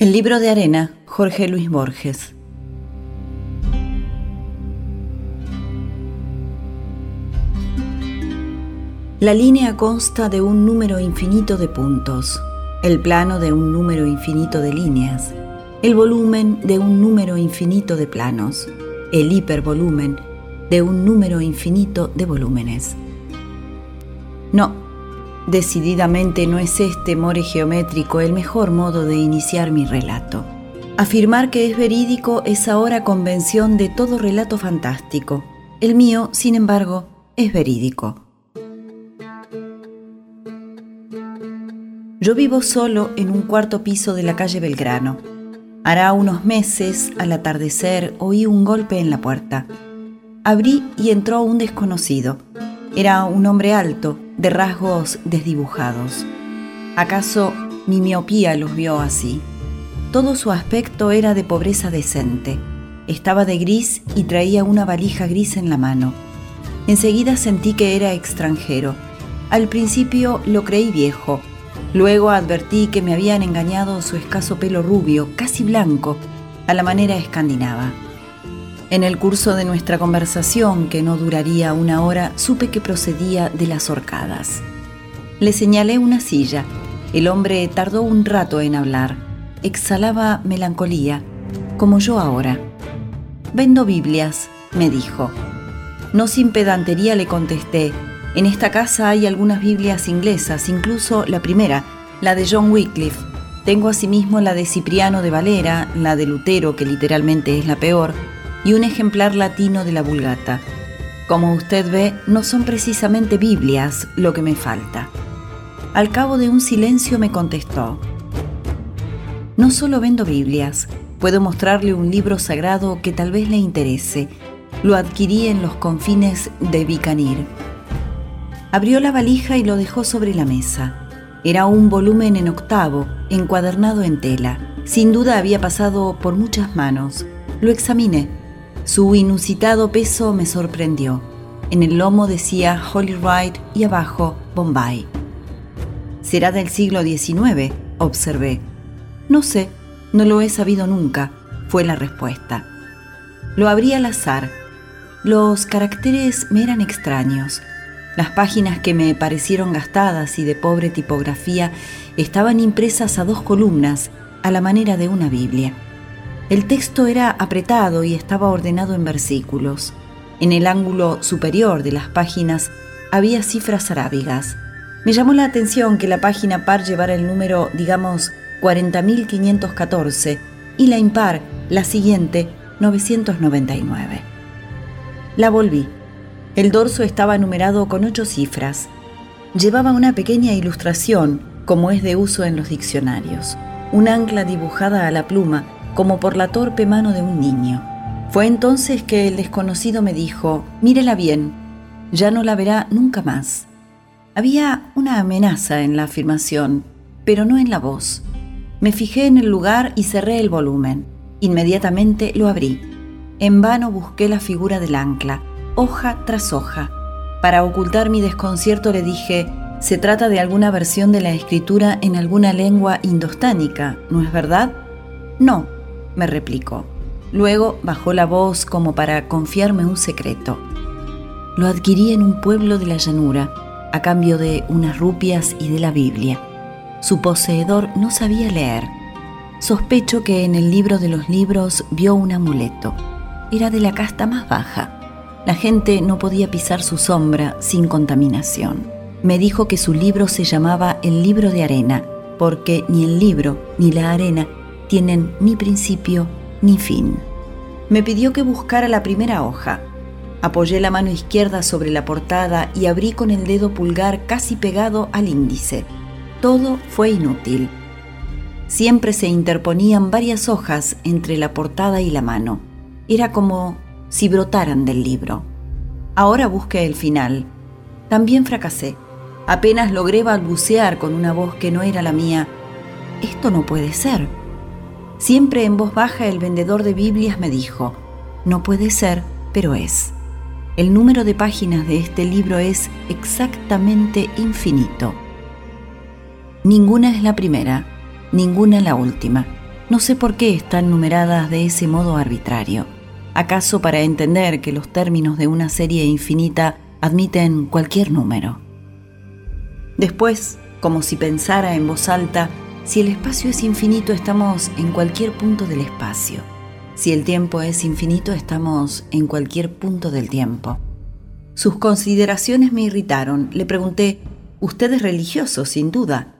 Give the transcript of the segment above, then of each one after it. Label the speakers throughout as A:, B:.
A: El libro de arena, Jorge Luis Borges. La línea consta de un número infinito de puntos, el plano de un número infinito de líneas, el volumen de un número infinito de planos, el hipervolumen de un número infinito de volúmenes. No, Decididamente no es este more geométrico el mejor modo de iniciar mi relato. Afirmar que es verídico es ahora convención de todo relato fantástico. El mío, sin embargo, es verídico. Yo vivo solo en un cuarto piso de la calle Belgrano. Hará unos meses, al atardecer, oí un golpe en la puerta. Abrí y entró un desconocido. Era un hombre alto, de rasgos desdibujados. ¿Acaso mi miopía los vio así? Todo su aspecto era de pobreza decente. Estaba de gris y traía una valija gris en la mano. Enseguida sentí que era extranjero. Al principio lo creí viejo. Luego advertí que me habían engañado su escaso pelo rubio, casi blanco, a la manera escandinava. En el curso de nuestra conversación, que no duraría una hora, supe que procedía de las horcadas. Le señalé una silla. El hombre tardó un rato en hablar. Exhalaba melancolía, como yo ahora. Vendo Biblias, me dijo. No sin pedantería le contesté. En esta casa hay algunas Biblias inglesas, incluso la primera, la de John Wycliffe. Tengo asimismo la de Cipriano de Valera, la de Lutero, que literalmente es la peor, y un ejemplar latino de la Vulgata. Como usted ve, no son precisamente Biblias lo que me falta. Al cabo de un silencio me contestó, no solo vendo Biblias, puedo mostrarle un libro sagrado que tal vez le interese. Lo adquirí en los confines de Bicanir. Abrió la valija y lo dejó sobre la mesa. Era un volumen en octavo, encuadernado en tela. Sin duda había pasado por muchas manos. Lo examiné su inusitado peso me sorprendió. En el lomo decía Holy Ride y abajo Bombay. ¿Será del siglo XIX? observé. No sé, no lo he sabido nunca, fue la respuesta. Lo abrí al azar. Los caracteres me eran extraños. Las páginas que me parecieron gastadas y de pobre tipografía estaban impresas a dos columnas, a la manera de una Biblia. El texto era apretado y estaba ordenado en versículos. En el ángulo superior de las páginas había cifras arábigas. Me llamó la atención que la página par llevara el número, digamos, 40.514 y la impar, la siguiente, 999. La volví. El dorso estaba numerado con ocho cifras. Llevaba una pequeña ilustración, como es de uso en los diccionarios, un ancla dibujada a la pluma como por la torpe mano de un niño. Fue entonces que el desconocido me dijo, mírela bien, ya no la verá nunca más. Había una amenaza en la afirmación, pero no en la voz. Me fijé en el lugar y cerré el volumen. Inmediatamente lo abrí. En vano busqué la figura del ancla, hoja tras hoja. Para ocultar mi desconcierto le dije, se trata de alguna versión de la escritura en alguna lengua indostánica, ¿no es verdad? No, me replicó. Luego bajó la voz como para confiarme un secreto. Lo adquirí en un pueblo de la llanura, a cambio de unas rupias y de la Biblia. Su poseedor no sabía leer. Sospecho que en el libro de los libros vio un amuleto. Era de la casta más baja. La gente no podía pisar su sombra sin contaminación. Me dijo que su libro se llamaba El libro de arena, porque ni el libro ni la arena tienen ni principio ni fin. Me pidió que buscara la primera hoja. Apoyé la mano izquierda sobre la portada y abrí con el dedo pulgar casi pegado al índice. Todo fue inútil. Siempre se interponían varias hojas entre la portada y la mano. Era como si brotaran del libro. Ahora busqué el final. También fracasé. Apenas logré balbucear con una voz que no era la mía. Esto no puede ser. Siempre en voz baja el vendedor de Biblias me dijo, no puede ser, pero es. El número de páginas de este libro es exactamente infinito. Ninguna es la primera, ninguna la última. No sé por qué están numeradas de ese modo arbitrario. ¿Acaso para entender que los términos de una serie infinita admiten cualquier número? Después, como si pensara en voz alta, si el espacio es infinito estamos en cualquier punto del espacio. Si el tiempo es infinito estamos en cualquier punto del tiempo. Sus consideraciones me irritaron. Le pregunté, Usted es religioso, sin duda.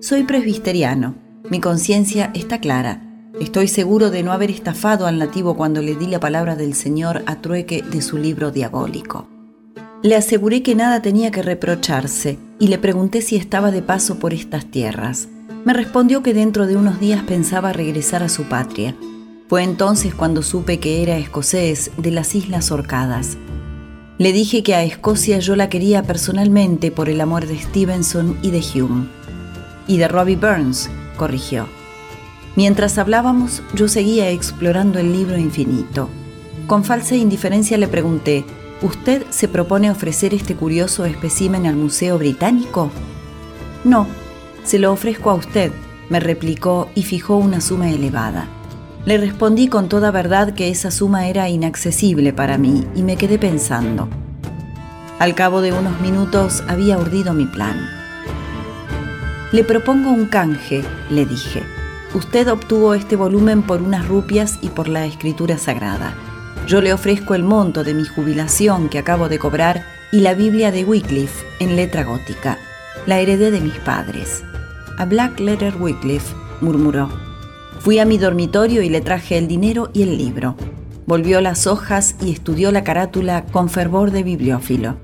A: Soy presbiteriano. Mi conciencia está clara. Estoy seguro de no haber estafado al nativo cuando le di la palabra del Señor a trueque de su libro diabólico. Le aseguré que nada tenía que reprocharse y le pregunté si estaba de paso por estas tierras. Me respondió que dentro de unos días pensaba regresar a su patria. Fue entonces cuando supe que era escocés de las Islas Orcadas. Le dije que a Escocia yo la quería personalmente por el amor de Stevenson y de Hume. Y de Robbie Burns, corrigió. Mientras hablábamos, yo seguía explorando el libro infinito. Con falsa indiferencia le pregunté, ¿Usted se propone ofrecer este curioso espécimen al Museo Británico? No, se lo ofrezco a usted, me replicó y fijó una suma elevada. Le respondí con toda verdad que esa suma era inaccesible para mí y me quedé pensando. Al cabo de unos minutos había urdido mi plan. Le propongo un canje, le dije. Usted obtuvo este volumen por unas rupias y por la escritura sagrada. Yo le ofrezco el monto de mi jubilación que acabo de cobrar y la Biblia de Wycliffe en letra gótica. La heredé de mis padres. A Black Letter Wycliffe, murmuró. Fui a mi dormitorio y le traje el dinero y el libro. Volvió las hojas y estudió la carátula con fervor de bibliófilo.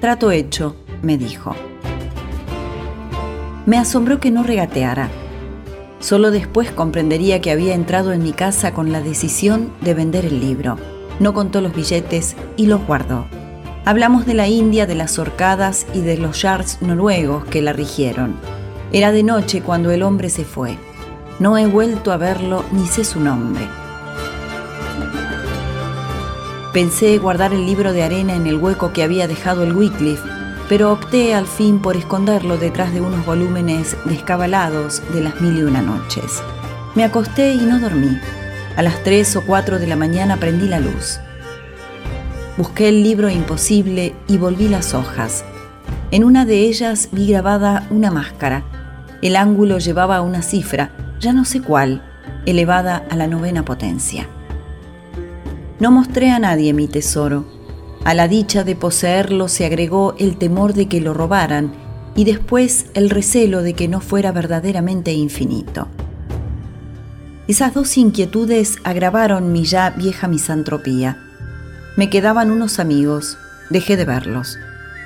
A: Trato hecho, me dijo. Me asombró que no regateara. Solo después comprendería que había entrado en mi casa con la decisión de vender el libro. No contó los billetes y los guardó. Hablamos de la India, de las horcadas y de los yards noruegos que la rigieron. Era de noche cuando el hombre se fue. No he vuelto a verlo ni sé su nombre. Pensé guardar el libro de arena en el hueco que había dejado el Wycliffe pero opté al fin por esconderlo detrás de unos volúmenes descabalados de las mil y una noches. Me acosté y no dormí. A las tres o cuatro de la mañana prendí la luz. Busqué el libro imposible y volví las hojas. En una de ellas vi grabada una máscara. El ángulo llevaba una cifra, ya no sé cuál, elevada a la novena potencia. No mostré a nadie mi tesoro a la dicha de poseerlo se agregó el temor de que lo robaran y después el recelo de que no fuera verdaderamente infinito. Esas dos inquietudes agravaron mi ya vieja misantropía. Me quedaban unos amigos, dejé de verlos.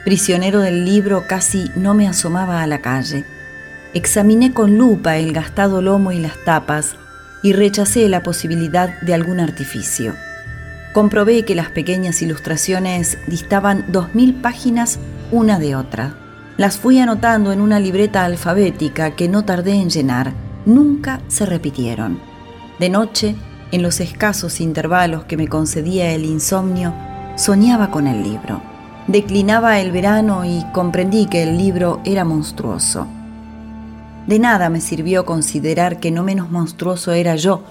A: Prisionero del libro casi no me asomaba a la calle. Examiné con lupa el gastado lomo y las tapas y rechacé la posibilidad de algún artificio comprobé que las pequeñas ilustraciones distaban dos mil páginas una de otra. Las fui anotando en una libreta alfabética que no tardé en llenar. Nunca se repitieron. De noche, en los escasos intervalos que me concedía el insomnio, soñaba con el libro. Declinaba el verano y comprendí que el libro era monstruoso. De nada me sirvió considerar que no menos monstruoso era yo,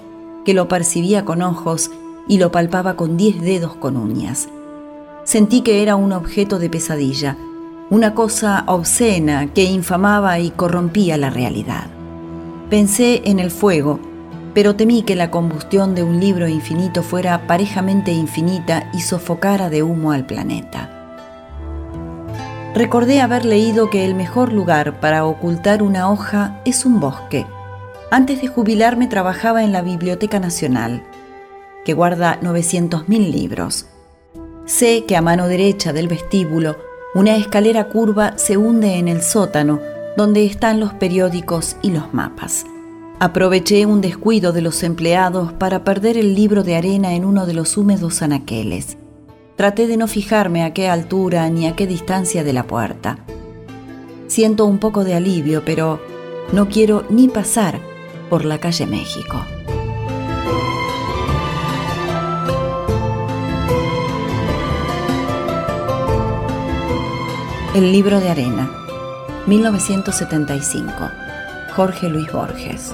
A: que lo percibía con ojos y lo palpaba con diez dedos con uñas. Sentí que era un objeto de pesadilla, una cosa obscena que infamaba y corrompía la realidad. Pensé en el fuego, pero temí que la combustión de un libro infinito fuera parejamente infinita y sofocara de humo al planeta. Recordé haber leído que el mejor lugar para ocultar una hoja es un bosque. Antes de jubilarme trabajaba en la Biblioteca Nacional que guarda 900.000 libros. Sé que a mano derecha del vestíbulo una escalera curva se hunde en el sótano donde están los periódicos y los mapas. Aproveché un descuido de los empleados para perder el libro de arena en uno de los húmedos anaqueles. Traté de no fijarme a qué altura ni a qué distancia de la puerta. Siento un poco de alivio, pero no quiero ni pasar por la calle México. El libro de arena, 1975. Jorge Luis Borges.